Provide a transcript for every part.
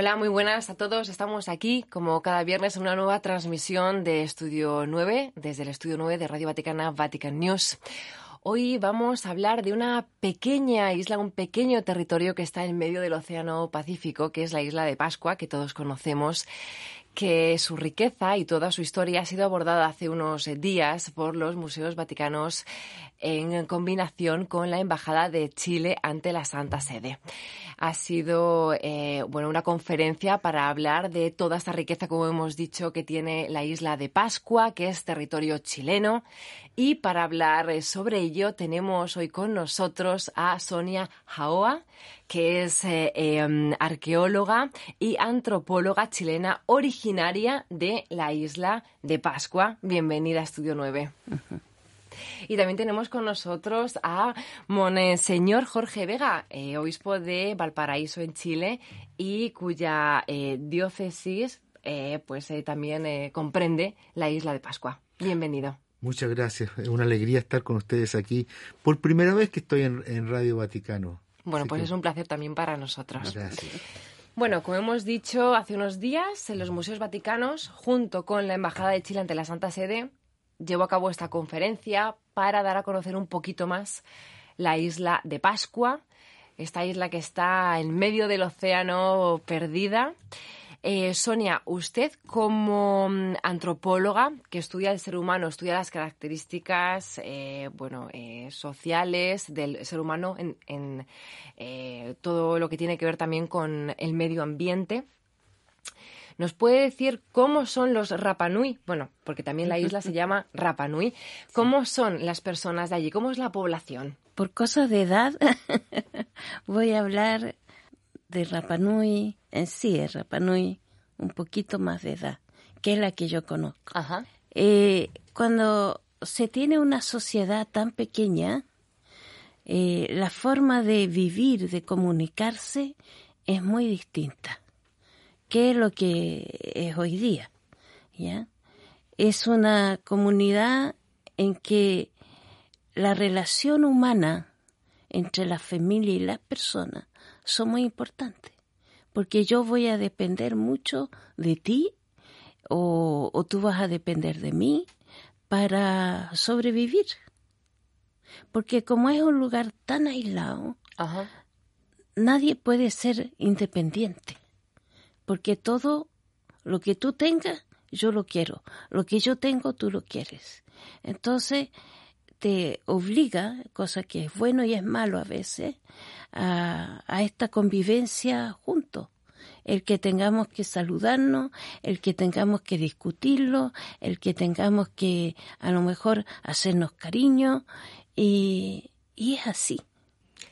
Hola, muy buenas a todos. Estamos aquí, como cada viernes, en una nueva transmisión de Estudio 9, desde el Estudio 9 de Radio Vaticana, Vatican News. Hoy vamos a hablar de una pequeña isla, un pequeño territorio que está en medio del Océano Pacífico, que es la isla de Pascua, que todos conocemos que su riqueza y toda su historia ha sido abordada hace unos días por los museos vaticanos en combinación con la Embajada de Chile ante la Santa Sede. Ha sido eh, bueno, una conferencia para hablar de toda esta riqueza, como hemos dicho, que tiene la isla de Pascua, que es territorio chileno. Y para hablar sobre ello tenemos hoy con nosotros a Sonia Jaoa, que es eh, em, arqueóloga y antropóloga chilena originaria de la isla de Pascua. Bienvenida a Estudio 9. Y también tenemos con nosotros a Monseñor Jorge Vega, eh, obispo de Valparaíso en Chile y cuya eh, diócesis pues también comprende la isla de Pascua. Bienvenido. Muchas gracias. Es una alegría estar con ustedes aquí. Por primera vez que estoy en Radio Vaticano. Bueno, pues es un placer también para nosotros. Bueno, como hemos dicho hace unos días, en los Museos Vaticanos, junto con la Embajada de Chile ante la Santa Sede, llevó a cabo esta conferencia para dar a conocer un poquito más la isla de Pascua, esta isla que está en medio del océano perdida eh, Sonia, usted como mm, antropóloga que estudia el ser humano, estudia las características eh, bueno, eh, sociales del ser humano en, todo lo que tiene que ver también con el medio ambiente. ¿Nos puede decir cómo son los Rapanui? Bueno, porque también la isla se llama Rapanui. ¿Cómo son las personas de allí? ¿Cómo es la población? Por cosas de edad, voy a hablar de Rapanui, en sí es Rapanui, un poquito más de edad, que es la que yo conozco. Eh, cuando se tiene una sociedad tan pequeña, eh, la forma de vivir, de comunicarse, es muy distinta. ¿Qué es lo que es hoy día? ¿Ya? Es una comunidad en que la relación humana entre la familia y las personas son muy importantes, porque yo voy a depender mucho de ti o, tú vas a depender de mí para sobrevivir. Porque como es un lugar tan aislado, nadie puede ser independiente. Porque todo lo que tú tengas, yo lo quiero. Lo que yo tengo, tú lo quieres. Entonces, te obliga, cosa que es bueno y es malo a veces, a, esta convivencia juntos. El que tengamos que saludarnos, el que tengamos que discutirlo, el que tengamos que a lo mejor hacernos cariño y, es así.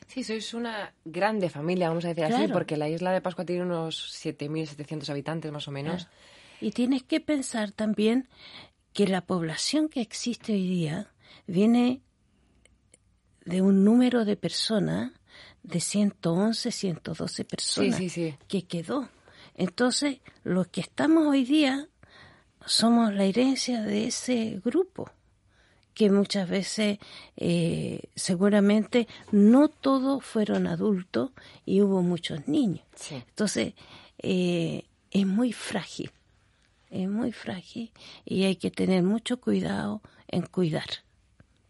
Sí, sois una grande familia, vamos a decir así, porque la isla de Pascua tiene unos 7.700 habitantes más o menos. Y tienes que pensar también que la población que existe hoy día viene de un número de personas de 111, 112 personas que quedó. Entonces, los que estamos hoy día somos la herencia de ese grupo, que muchas veces eh, seguramente no todos fueron adultos y hubo muchos niños. Entonces, eh, es muy frágil, es muy frágil y hay que tener mucho cuidado en cuidar.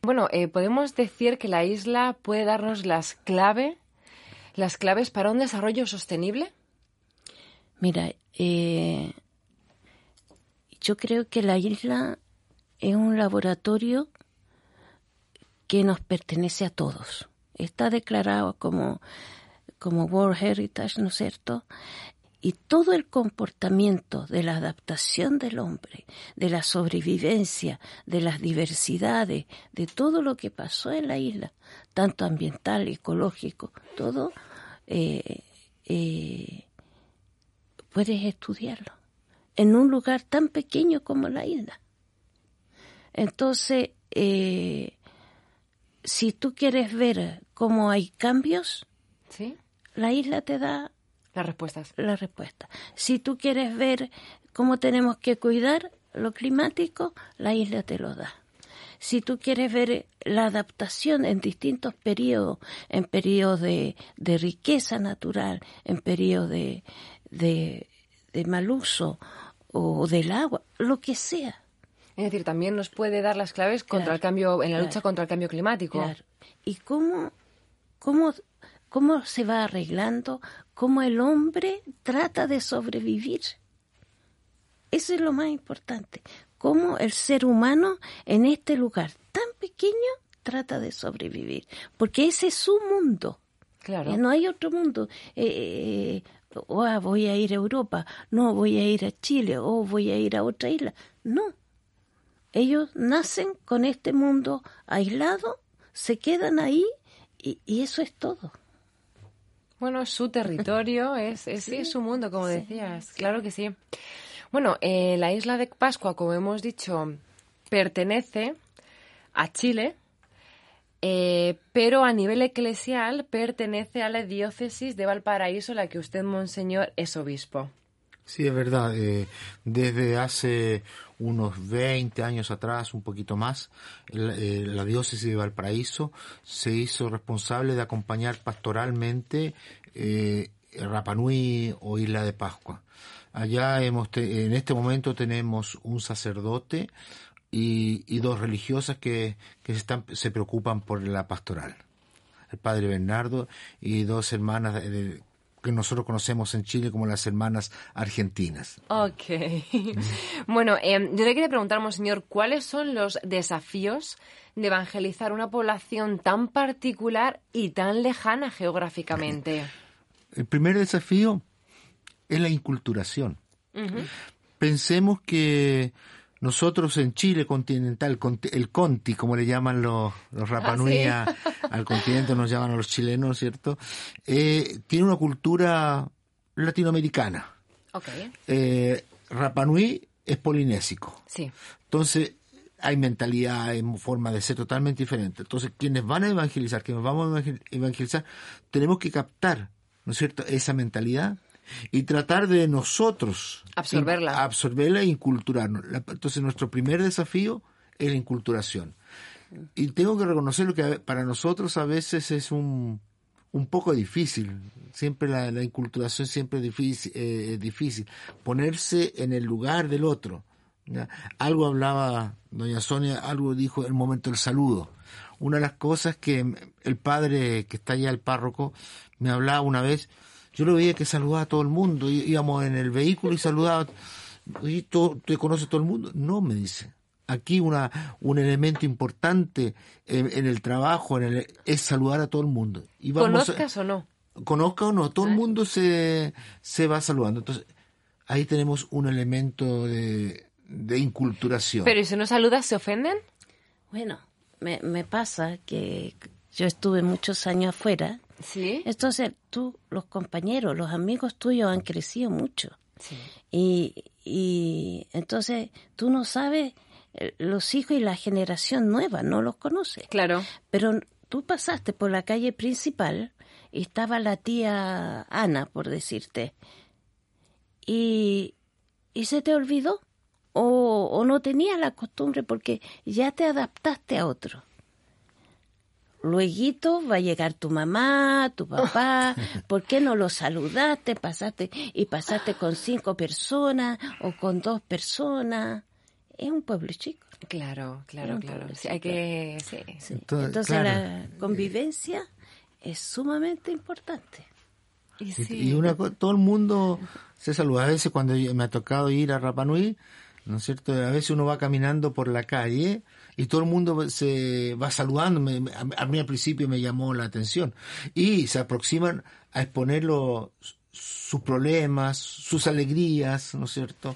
Bueno, eh, podemos decir que la isla puede darnos las claves, las claves para un desarrollo sostenible. Mira, eh, yo creo que la isla es un laboratorio que nos pertenece a todos. Está declarado como, como World Heritage, ¿no es cierto? Y todo el comportamiento de la adaptación del hombre, de la sobrevivencia, de las diversidades, de todo lo que pasó en la isla, tanto ambiental, ecológico, todo, eh, eh, puedes estudiarlo en un lugar tan pequeño como la isla. Entonces, eh, si tú quieres ver cómo hay cambios, ¿Sí? la isla te da las respuestas. La respuesta. Si tú quieres ver cómo tenemos que cuidar lo climático, la isla te lo da. Si tú quieres ver la adaptación en distintos periodos, en periodos de, riqueza natural, en periodos de, de, mal uso o del agua, lo que sea. Es decir, también nos puede dar las claves contra el cambio, en la lucha contra el cambio climático. ¿Y cómo, cómo, cómo se va arreglando? ¿Cómo el hombre trata de sobrevivir? Eso es lo más importante. Cómo el ser humano en este lugar tan pequeño trata de sobrevivir. Porque ese es su mundo. Claro. No hay otro mundo. Eh, oh, voy a ir a Europa, no, voy a ir a Chile, o voy a ir a otra isla. No. Ellos nacen con este mundo aislado, se quedan ahí y, eso es todo. Bueno, su territorio, es, es, su mundo, como decías. Claro que sí. Bueno, eh, la isla de Pascua, como hemos dicho, pertenece a Chile, eh, pero a nivel eclesial pertenece a la diócesis de Valparaíso, la que usted, monseñor, es obispo. Sí, es verdad. Eh, desde hace unos 20 años atrás, un poquito más, eh, la, diócesis de Valparaíso se hizo responsable de acompañar pastoralmente eh, Rapanui o Isla de Pascua. Allá hemos en este momento tenemos un sacerdote, y, dos religiosas que, están, se preocupan por la pastoral. El padre Bernardo y dos hermanas que nosotros conocemos en Chile como las hermanas argentinas. Ok. bueno, eh, yo le quería preguntar, Monseñor, ¿cuáles son los desafíos de evangelizar una población tan particular y tan lejana geográficamente? El primer desafío es la inculturación. Pensemos que nosotros en Chile continental, el Conti, como le llaman los, los Rapanui ah, al continente, nos llaman a los chilenos, ¿cierto? Eh, tiene una cultura latinoamericana. Okay. Eh, Rapanui es polinésico. Sí. Entonces, hay mentalidad, hay forma de ser totalmente diferente. Entonces, quienes van a evangelizar, quienes vamos a evangelizar, tenemos que captar, ¿no es cierto?, esa mentalidad y tratar de nosotros absorberla, absorberla e inculturarnos. Entonces nuestro primer desafío es la inculturación. Y tengo que reconocerlo que para nosotros a veces es un, un poco difícil. Siempre la, la inculturación siempre es difícil, eh, difícil. Ponerse en el lugar del otro. Algo hablaba doña Sonia, algo dijo en el momento del saludo. Una de las cosas que el padre que está allá, el párroco, me hablaba una vez, yo lo veía que saludaba a todo el mundo. Íbamos en el vehículo y saludaba. ¿Y tú, te conoces todo el mundo? No, me dice. Aquí una, un elemento importante en, el trabajo en el, es saludar a todo el mundo. Y ¿Conozcas o no? Conozca o no, todo el mundo se, se va saludando. Entonces, ahí tenemos un elemento de, de inculturación. Pero ¿y si no saludas, se ofenden? Bueno, me, me pasa que yo estuve muchos años afuera Sí. Entonces, tú, los compañeros, los amigos tuyos han crecido mucho. Sí. Y, y entonces tú no sabes, eh, los hijos y la generación nueva no los conoces. Claro. Pero tú pasaste por la calle principal y estaba la tía Ana, por decirte. Y, y se te olvidó. O, o no tenías la costumbre porque ya te adaptaste a otro. Luego va a llegar tu mamá, tu papá, ¿por qué no lo saludaste? Pasaste y pasaste con cinco personas o con dos personas. Es un pueblo chico. Claro, claro, claro. hay que Entonces, la convivencia es sumamente importante. Y, una, todo el mundo se saluda. A veces cuando me ha tocado ir a Rapanui, ¿no es cierto? A veces uno va caminando por la calle y todo el mundo se va saludando. a, mí al principio me llamó la atención. Y se aproximan a exponer sus problemas, sus alegrías, ¿no es cierto?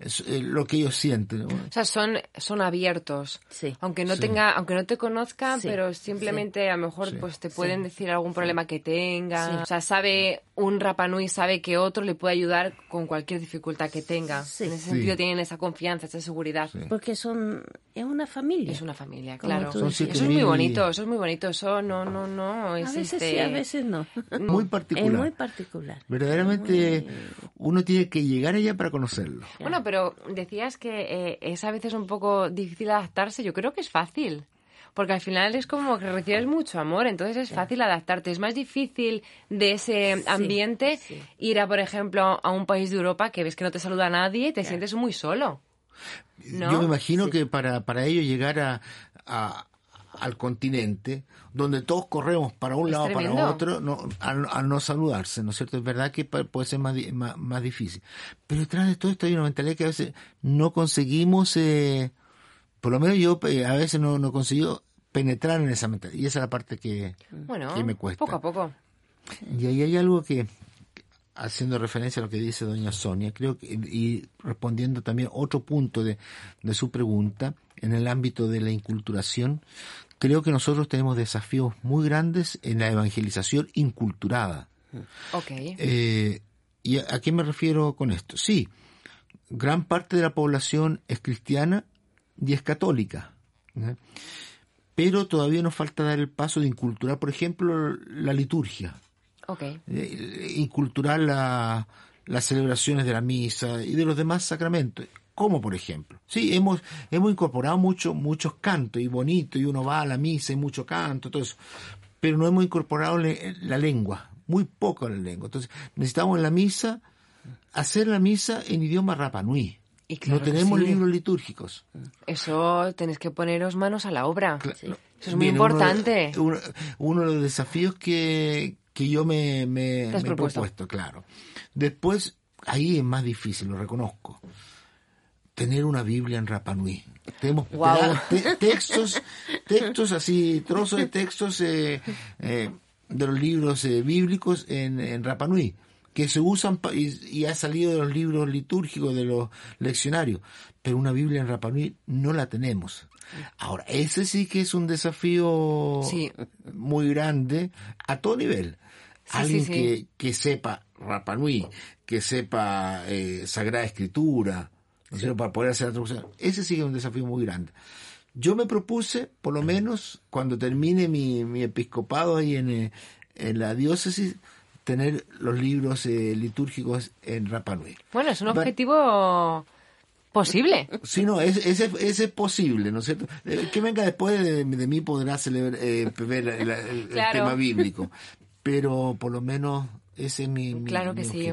Eh, lo que ellos sienten. O sea, son, son abiertos. Sí. Aunque no tenga, aunque no te conozcan, pero simplemente a lo mejor pues te pueden decir algún problema que tenga. O sea, sabe, un Rapanui sabe que otro le puede ayudar con cualquier dificultad que tenga. En ese sentido tienen esa confianza, esa seguridad. Porque son, es una familia. Es una familia, claro. Eso es muy bonito, eso es muy bonito. Eso no, no, no existe. A veces sí, a veces no. Muy particular. Es muy particular. Verdaderamente uno tiene que llegar allá para conocerlo. Bueno, pero decías que eh, es a veces un poco difícil adaptarse. Yo creo que es fácil. porque al final es como que recibes mucho amor, entonces es fácil adaptarte. Es más difícil de ese ambiente ir a, por ejemplo, a un país de Europa que ves que no te saluda nadie y te sientes muy solo. Yo me imagino que para, para ello llegar a, al continente, donde todos corremos para un lado para otro, no, al, no saludarse, ¿no es cierto? Es verdad que puede ser más, más, difícil. Pero detrás de todo esto hay una mentalidad que a veces no conseguimos, eh, por lo menos yo eh, a veces no, no consigo penetrar en esa mentalidad. Y esa es la parte que, que me cuesta. Poco a poco. Y ahí hay algo que, haciendo referencia a lo que dice doña Sonia, creo que, y respondiendo también otro punto de, de su pregunta, en el ámbito de la inculturación, creo que nosotros tenemos desafíos muy grandes en la evangelización inculturada. Okay. Eh, ¿Y a, qué me refiero con esto? Sí, gran parte de la población es cristiana y es católica. Pero todavía nos falta dar el paso de inculturar, por ejemplo, la liturgia. Okay. Eh, inculturar la, las celebraciones de la misa y de los demás sacramentos como por ejemplo. Sí, hemos, hemos incorporado mucho, muchos cantos y bonito, y uno va a la misa y mucho canto, todo eso. Pero no hemos incorporado la lengua, muy poco la lengua. Entonces, necesitamos en la misa hacer la misa en idioma rapanui. Y no tenemos libros litúrgicos. Eso tenéis que poneros manos a la obra. Eso es muy importante. Uno, de los desafíos que, que yo me, me, he propuesto, claro. Después, ahí es más difícil, lo reconozco tener una Biblia en Rapanui. Tenemos textos, textos así, trozos de textos eh, eh, de los libros eh, bíblicos en, en Rapanui, que se usan y, ha salido de los libros litúrgicos, de los leccionarios. Pero una Biblia en Rapanui no la tenemos. Ahora, ese sí que es un desafío muy grande a todo nivel. Alguien Que, que sepa Rapanui, que sepa Sagrada Escritura, ¿no para poder hacer la traducción. Ese sí es un desafío muy grande. Yo me propuse, por lo menos, cuando termine mi, mi episcopado ahí en, eh, en la diócesis, tener los libros eh, litúrgicos en Rapa Nui. Bueno, es un objetivo posible. Sí, no, ese es, posible, ¿no es cierto? Eh, que venga después de, mí podrá celebrar, ver el, tema bíblico, pero por lo menos ese es mi, claro que sí.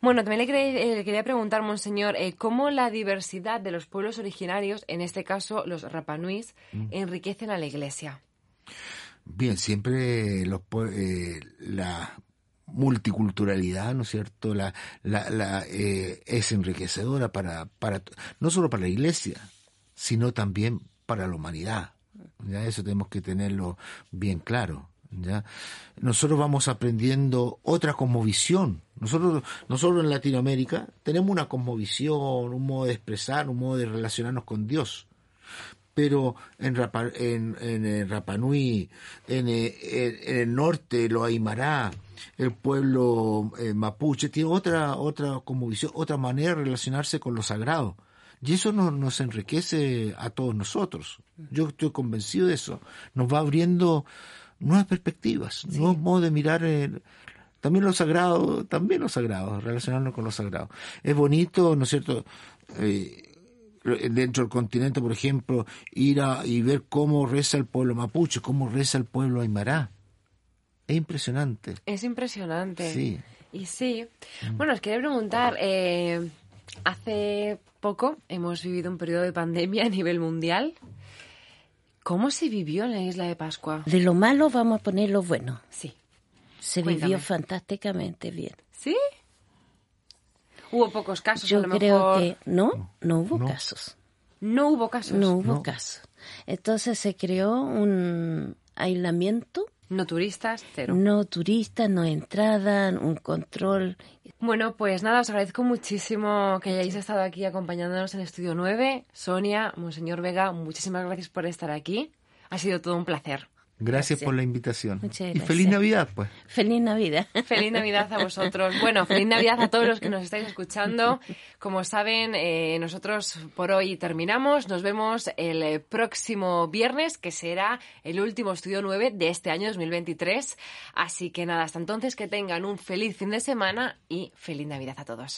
Bueno, también le quería, preguntar, Monseñor, eh, cómo la diversidad de los pueblos originarios, en este caso los Rapanuis, mm. enriquecen a la Iglesia. Bien, siempre los, eh, la multiculturalidad, ¿no es cierto? La, la, eh, es enriquecedora para, para, no solo para la Iglesia, sino también para la humanidad. Ya eso tenemos que tenerlo bien claro. ¿Ya? Nosotros vamos aprendiendo otra cosmovisión. Nosotros, nosotros en Latinoamérica tenemos una cosmovisión, un modo de expresar, un modo de relacionarnos con Dios. Pero en, en, en, Rapanui, en, el norte, lo Aymara, el pueblo eh, mapuche, tiene otra, otra cosmovisión, otra manera de relacionarse con lo sagrado. Y eso nos enriquece a todos nosotros. Yo estoy convencido de eso. Nos va abriendo nuevas perspectivas, nuevos modos de mirar también lo sagrado, también lo sagrado, relacionarnos con lo sagrado. Es bonito, ¿no es cierto? Eh, dentro del continente, por ejemplo, ir a y ver cómo reza el pueblo mapuche, cómo reza el pueblo aymara. Es impresionante. Es impresionante. Sí. Y sí. Mm. Bueno, os quería preguntar, eh, hace poco hemos vivido un periodo de pandemia a nivel mundial. ¿Cómo se vivió en la isla de Pascua? De lo malo vamos a poner lo bueno. Sí. Se vivió fantásticamente bien. ¿Sí? Hubo pocos casos. Yo creo que no, no hubo casos. No hubo casos. No hubo casos. Entonces se creó un aislamiento. No turistas, cero. No turistas, no entrada, un control bueno, pues nada, os agradezco muchísimo que hayáis estado aquí acompañándonos en Estudio 9. Sonia, Monseñor Vega, muchísimas gracias por estar aquí. Ha sido todo un placer. Gracias, por la invitación. Y feliz Navidad, pues. Feliz Navidad. Feliz Navidad a vosotros. Bueno, feliz Navidad a todos los que nos estáis escuchando. Como saben, eh, nosotros por hoy terminamos. Nos vemos el eh, próximo viernes, que será el último estudio 9 de este año 2023. Así que nada, hasta entonces que tengan un feliz fin de semana y feliz Navidad a todos.